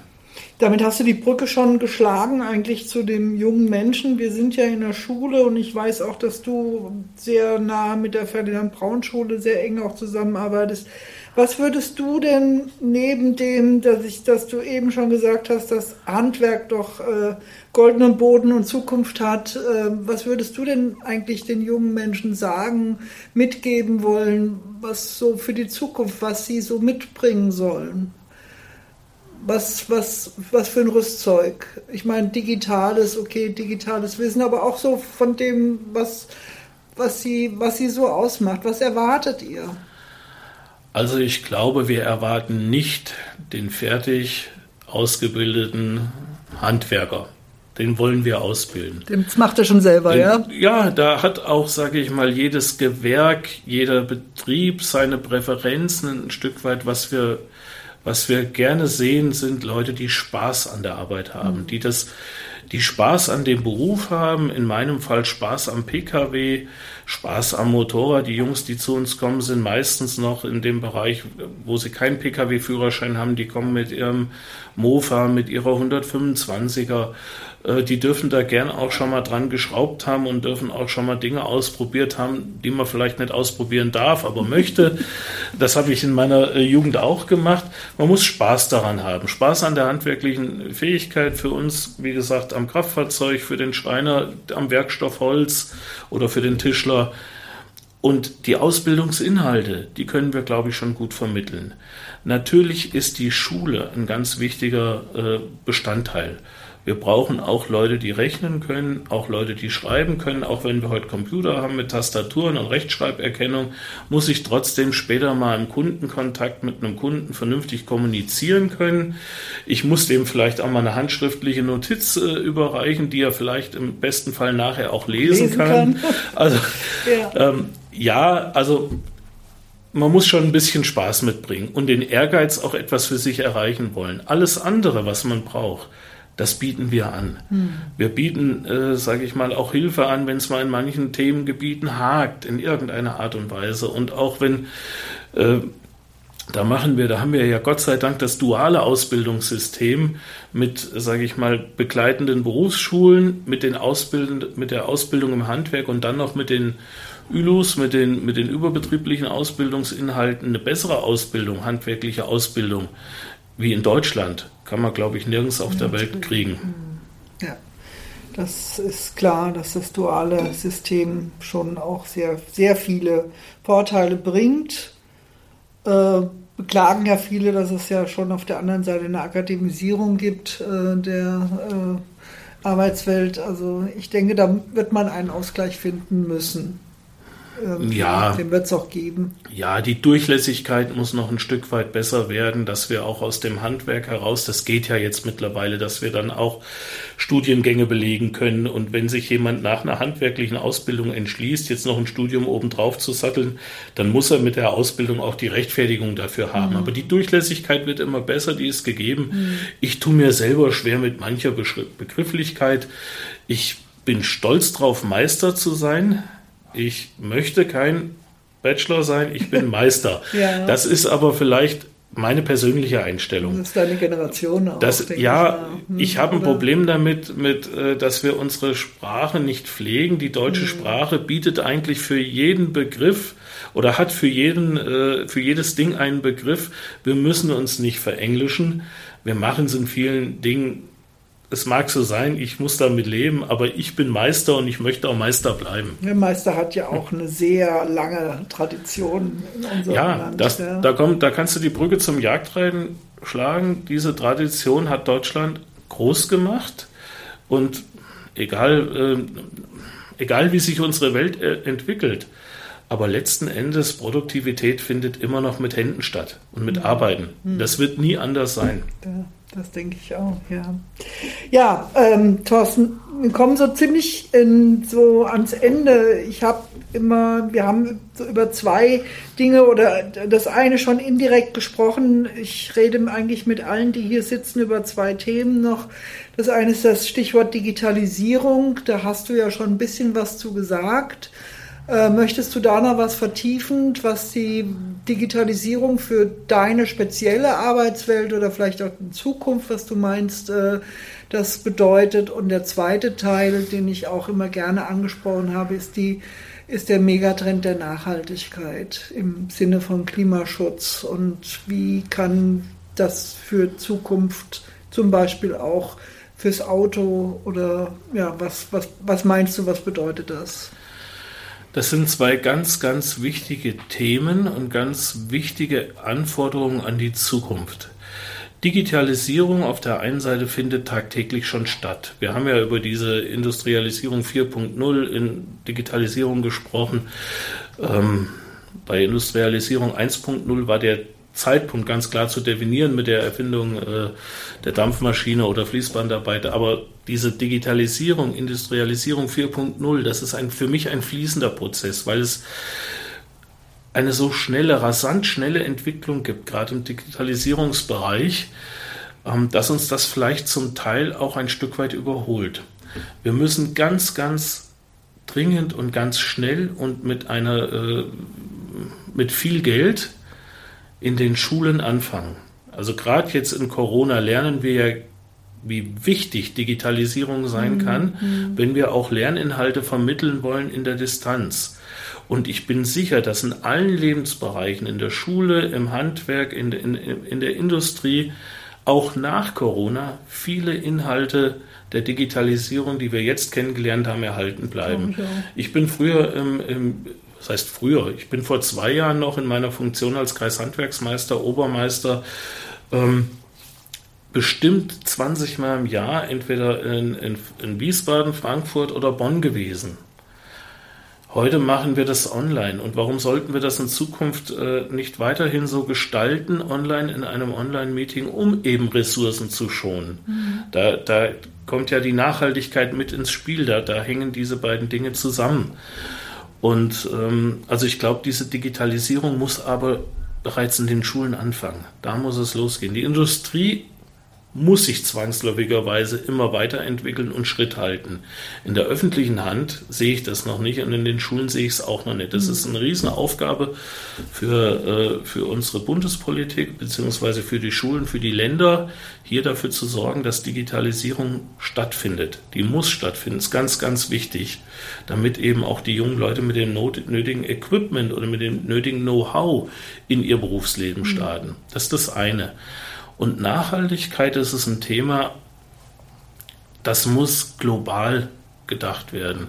Damit hast du die Brücke schon geschlagen, eigentlich zu dem jungen Menschen. Wir sind ja in der Schule und ich weiß auch, dass du sehr nah mit der Ferdinand Braun Schule sehr eng auch zusammenarbeitest. Was würdest du denn neben dem, dass ich, dass du eben schon gesagt hast, dass Handwerk doch äh, goldenen Boden und Zukunft hat, äh, was würdest du denn eigentlich den jungen Menschen sagen, mitgeben wollen, was so für die Zukunft, was sie so mitbringen sollen? was, was, was für ein Rüstzeug. Ich meine, digitales, okay, digitales Wissen, aber auch so von dem, was, was, sie, was sie so ausmacht. Was erwartet ihr? Also ich glaube, wir erwarten nicht den fertig ausgebildeten Handwerker. Den wollen wir ausbilden. Das macht er schon selber, Den, ja? Ja, da hat auch, sage ich mal, jedes Gewerk, jeder Betrieb seine Präferenzen ein Stück weit, was wir was wir gerne sehen, sind Leute, die Spaß an der Arbeit haben, mhm. die das, die Spaß an dem Beruf haben, in meinem Fall Spaß am Pkw, Spaß am Motorrad. Die Jungs, die zu uns kommen, sind meistens noch in dem Bereich, wo sie keinen Pkw-Führerschein haben, die kommen mit ihrem Mofa, mit ihrer 125er äh, die dürfen da gern auch schon mal dran geschraubt haben und dürfen auch schon mal Dinge ausprobiert haben, die man vielleicht nicht ausprobieren darf, aber möchte. Das habe ich in meiner äh, Jugend auch gemacht. Man muss Spaß daran haben. Spaß an der handwerklichen Fähigkeit für uns, wie gesagt, am Kraftfahrzeug, für den Schreiner, am Werkstoff Holz oder für den Tischler. Und die Ausbildungsinhalte, die können wir, glaube ich, schon gut vermitteln. Natürlich ist die Schule ein ganz wichtiger äh, Bestandteil. Wir brauchen auch Leute, die rechnen können, auch Leute, die schreiben können. Auch wenn wir heute Computer haben mit Tastaturen und Rechtschreiberkennung, muss ich trotzdem später mal im Kundenkontakt mit einem Kunden vernünftig kommunizieren können. Ich muss dem vielleicht auch mal eine handschriftliche Notiz äh, überreichen, die er vielleicht im besten Fall nachher auch lesen, lesen kann. kann. Also ja. Ähm, ja, also man muss schon ein bisschen Spaß mitbringen und den Ehrgeiz auch etwas für sich erreichen wollen. Alles andere, was man braucht, das bieten wir an. Hm. Wir bieten, äh, sage ich mal, auch Hilfe an, wenn es mal in manchen Themengebieten hakt, in irgendeiner Art und Weise. Und auch wenn, äh, da machen wir, da haben wir ja Gott sei Dank das duale Ausbildungssystem mit, sage ich mal, begleitenden Berufsschulen, mit, den Ausbilden, mit der Ausbildung im Handwerk und dann noch mit den ÜLUS, mit den, mit den überbetrieblichen Ausbildungsinhalten eine bessere Ausbildung, handwerkliche Ausbildung wie in Deutschland kann man, glaube ich, nirgends auf der Welt kriegen. Ja, das ist klar, dass das duale System schon auch sehr, sehr viele Vorteile bringt. Äh, beklagen ja viele, dass es ja schon auf der anderen Seite eine Akademisierung gibt äh, der äh, Arbeitswelt. Also ich denke, da wird man einen Ausgleich finden müssen. Ja. Den wird es auch geben. Ja, die Durchlässigkeit muss noch ein Stück weit besser werden, dass wir auch aus dem Handwerk heraus, das geht ja jetzt mittlerweile, dass wir dann auch Studiengänge belegen können. Und wenn sich jemand nach einer handwerklichen Ausbildung entschließt, jetzt noch ein Studium obendrauf zu satteln, dann muss er mit der Ausbildung auch die Rechtfertigung dafür haben. Mhm. Aber die Durchlässigkeit wird immer besser, die ist gegeben. Mhm. Ich tue mir selber schwer mit mancher Begrifflichkeit. Ich bin stolz drauf, Meister zu sein ich möchte kein Bachelor sein, ich bin Meister. ja. Das ist aber vielleicht meine persönliche Einstellung. Das ist deine Generation auch. Das, ja, ich, hm, ich habe ein Problem damit, mit, äh, dass wir unsere Sprache nicht pflegen. Die deutsche hm. Sprache bietet eigentlich für jeden Begriff oder hat für, jeden, äh, für jedes Ding einen Begriff. Wir müssen uns nicht verenglischen. Wir machen es in vielen Dingen es mag so sein, ich muss damit leben, aber ich bin Meister und ich möchte auch Meister bleiben. Der Meister hat ja auch eine sehr lange Tradition in unserem ja, Land. Das, ja, da, kommt, da kannst du die Brücke zum Jagdreiten schlagen. Diese Tradition hat Deutschland groß gemacht und egal, äh, egal wie sich unsere Welt äh, entwickelt, aber letzten Endes Produktivität findet immer noch mit Händen statt und mit mhm. Arbeiten. Mhm. Das wird nie anders sein. Ja. Das denke ich auch, ja. Ja, ähm, Thorsten, wir kommen so ziemlich in, so ans Ende. Ich habe immer, wir haben so über zwei Dinge oder das eine schon indirekt gesprochen. Ich rede eigentlich mit allen, die hier sitzen, über zwei Themen noch. Das eine ist das Stichwort Digitalisierung. Da hast du ja schon ein bisschen was zu gesagt. Äh, möchtest du da noch was vertiefend, was die Digitalisierung für deine spezielle Arbeitswelt oder vielleicht auch in Zukunft, was du meinst, äh, das bedeutet? Und der zweite Teil, den ich auch immer gerne angesprochen habe, ist die ist der Megatrend der Nachhaltigkeit im Sinne von Klimaschutz und wie kann das für Zukunft zum Beispiel auch fürs Auto oder ja, was, was, was meinst du, was bedeutet das? Das sind zwei ganz, ganz wichtige Themen und ganz wichtige Anforderungen an die Zukunft. Digitalisierung auf der einen Seite findet tagtäglich schon statt. Wir haben ja über diese Industrialisierung 4.0 in Digitalisierung gesprochen. Ähm, bei Industrialisierung 1.0 war der Zeitpunkt ganz klar zu definieren mit der Erfindung äh, der Dampfmaschine oder Fließbandarbeit. Aber diese Digitalisierung, Industrialisierung 4.0, das ist ein, für mich ein fließender Prozess, weil es eine so schnelle, rasant schnelle Entwicklung gibt, gerade im Digitalisierungsbereich. ähm, dass uns das vielleicht zum Teil auch ein Stück weit überholt. Wir müssen ganz, ganz dringend und ganz schnell und mit einer äh, mit viel Geld in den Schulen anfangen. Also gerade jetzt in Corona lernen wir ja, wie wichtig Digitalisierung sein mhm. kann, mhm. wenn wir auch Lerninhalte vermitteln wollen in der Distanz. Und ich bin sicher, dass in allen Lebensbereichen, in der Schule, im Handwerk, in, in, in der Industrie, auch nach Corona viele Inhalte der Digitalisierung, die wir jetzt kennengelernt haben, erhalten bleiben. Ich bin früher im, im das heißt früher, ich bin vor zwei Jahren noch in meiner Funktion als Kreishandwerksmeister, Obermeister, ähm, bestimmt 20 Mal im Jahr entweder in, in, in Wiesbaden, Frankfurt oder Bonn gewesen. Heute machen wir das online. Und warum sollten wir das in Zukunft äh, nicht weiterhin so gestalten, online in einem Online-Meeting, um eben Ressourcen zu schonen? Mhm. Da, da kommt ja die Nachhaltigkeit mit ins Spiel. Da, da hängen diese beiden Dinge zusammen. Und ähm, also ich glaube, diese Digitalisierung muss aber bereits in den Schulen anfangen. Da muss es losgehen. Die Industrie muss sich zwangsläufigerweise immer weiterentwickeln und Schritt halten. In der öffentlichen Hand sehe ich das noch nicht und in den Schulen sehe ich es auch noch nicht. Das ist eine Riesenaufgabe für, äh, für unsere Bundespolitik beziehungsweise für die Schulen, für die Länder, hier dafür zu sorgen, dass Digitalisierung stattfindet. Die muss stattfinden, ist ganz, ganz wichtig, damit eben auch die jungen Leute mit dem nötigen Equipment oder mit dem nötigen Know-how in ihr Berufsleben mhm. starten. Das ist das eine. Und Nachhaltigkeit ist es ein Thema, das muss global gedacht werden.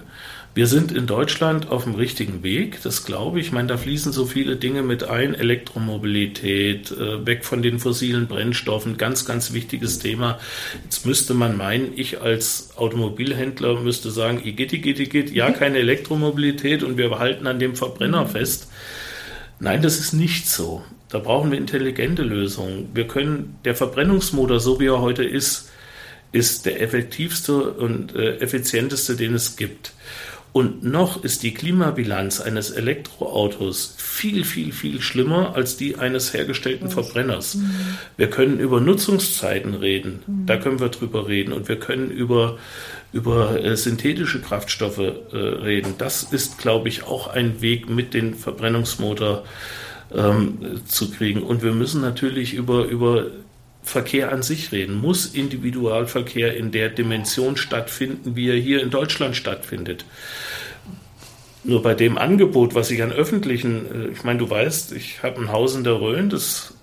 Wir sind in Deutschland auf dem richtigen Weg, das glaube ich. Ich meine, da fließen so viele Dinge mit ein. Elektromobilität, äh, weg von den fossilen Brennstoffen, ganz, ganz wichtiges Thema. Jetzt müsste man meinen, ich als Automobilhändler müsste sagen, igitt, igitt, igitt, ja, keine Elektromobilität und wir halten an dem Verbrenner fest. Nein, das ist nicht so. Da brauchen wir intelligente Lösungen. Wir können, der Verbrennungsmotor, so wie er heute ist, ist der effektivste und äh, effizienteste, den es gibt. Und noch ist die Klimabilanz eines Elektroautos viel, viel, viel schlimmer als die eines hergestellten Verbrenners. Mhm. Wir können über Nutzungszeiten reden, mhm. da können wir drüber reden. Und wir können über, über äh, synthetische Kraftstoffe äh, reden. Das ist, glaube ich, auch ein Weg mit dem Verbrennungsmotor ähm, zu kriegen. Und wir müssen natürlich über, über Verkehr an sich reden. Muss Individualverkehr in der Dimension stattfinden, wie er hier in Deutschland stattfindet? Nur bei dem Angebot, was ich an öffentlichen, äh, ich meine, du weißt, ich habe ein Haus in der Rhön, das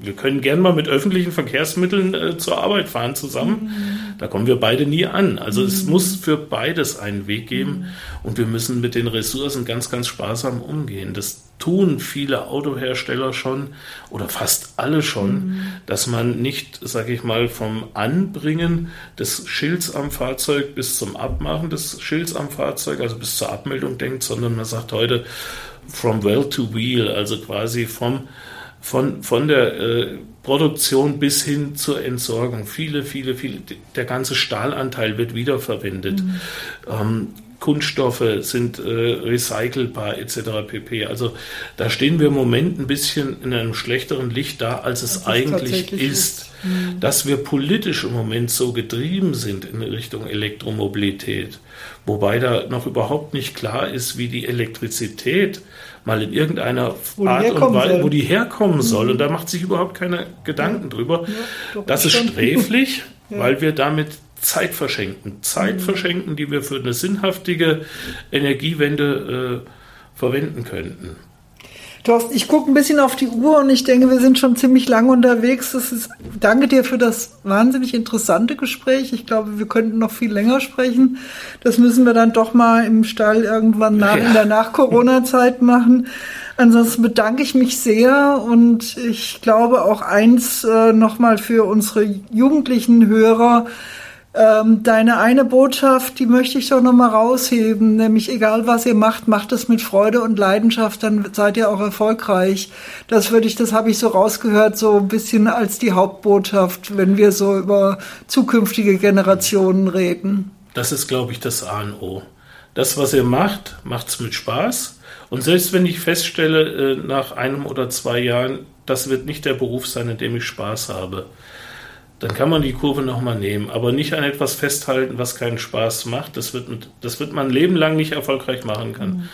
wir können gern mal mit öffentlichen Verkehrsmitteln äh, zur Arbeit fahren zusammen. Mhm. Da kommen wir beide nie an. Also mhm. es muss für beides einen Weg geben mhm. und wir müssen mit den Ressourcen ganz, ganz sparsam umgehen. Das tun viele Autohersteller schon oder fast alle schon, mhm. dass man nicht, sage ich mal, vom Anbringen des Schilds am Fahrzeug bis zum Abmachen des Schilds am Fahrzeug, also bis zur Abmeldung denkt, sondern man sagt heute from well to wheel, also quasi vom von, von der äh, Produktion bis hin zur Entsorgung. Viele, viele, viele, der ganze Stahlanteil wird wiederverwendet. Mhm. Ähm, Kunststoffe sind äh, recycelbar etc. pp. Also da stehen wir im Moment ein bisschen in einem schlechteren Licht da, als es, eigentlich ist. ist. Mhm. Dass wir politisch im Moment so getrieben sind in Richtung Elektromobilität, wobei da noch überhaupt nicht klar ist, wie die Elektrizität mal in irgendeiner wo Art und Weise, wo die herkommen mhm. soll. Und da macht sich überhaupt keine Gedanken drüber. Ja, das ist sträflich, weil wir damit Zeit verschenken. Zeit mhm. verschenken, die wir für eine sinnhaftige Energiewende äh, verwenden könnten. Thorsten, ich gucke ein bisschen auf die Uhr und ich denke, wir sind schon ziemlich lange unterwegs. Das ist, danke dir für das wahnsinnig interessante Gespräch. Ich glaube, wir könnten noch viel länger sprechen. Das müssen wir dann doch mal im Stall irgendwann nach, ja. in der Nach-Corona-Zeit machen. Ansonsten bedanke ich mich sehr und ich glaube auch eins äh, nochmal für unsere jugendlichen Hörer. Ähm, deine eine Botschaft, die möchte ich doch nochmal rausheben, nämlich egal was ihr macht, macht es mit Freude und Leidenschaft, dann seid ihr auch erfolgreich. Das würde ich, das habe ich so rausgehört, so ein bisschen als die Hauptbotschaft, wenn wir so über zukünftige Generationen reden. Das ist, glaube ich, das A und O. Das, was ihr macht, macht es mit Spaß. Und selbst wenn ich feststelle, äh, nach einem oder zwei Jahren, das wird nicht der Beruf sein, in dem ich Spaß habe, dann kann man die Kurve nochmal nehmen, aber nicht an etwas festhalten, was keinen Spaß macht. Das wird, mit, das wird man ein Leben lang nicht erfolgreich machen können. Mhm.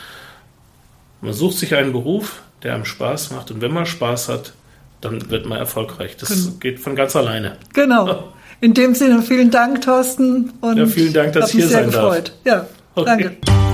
Man sucht sich einen Beruf, der einem Spaß macht und wenn man Spaß hat, dann wird man erfolgreich. Das genau. geht von ganz alleine. Genau. In dem Sinne vielen Dank, Thorsten. Und ja, vielen Dank, dass ich hier sein gefreut. darf. Ja, okay. danke.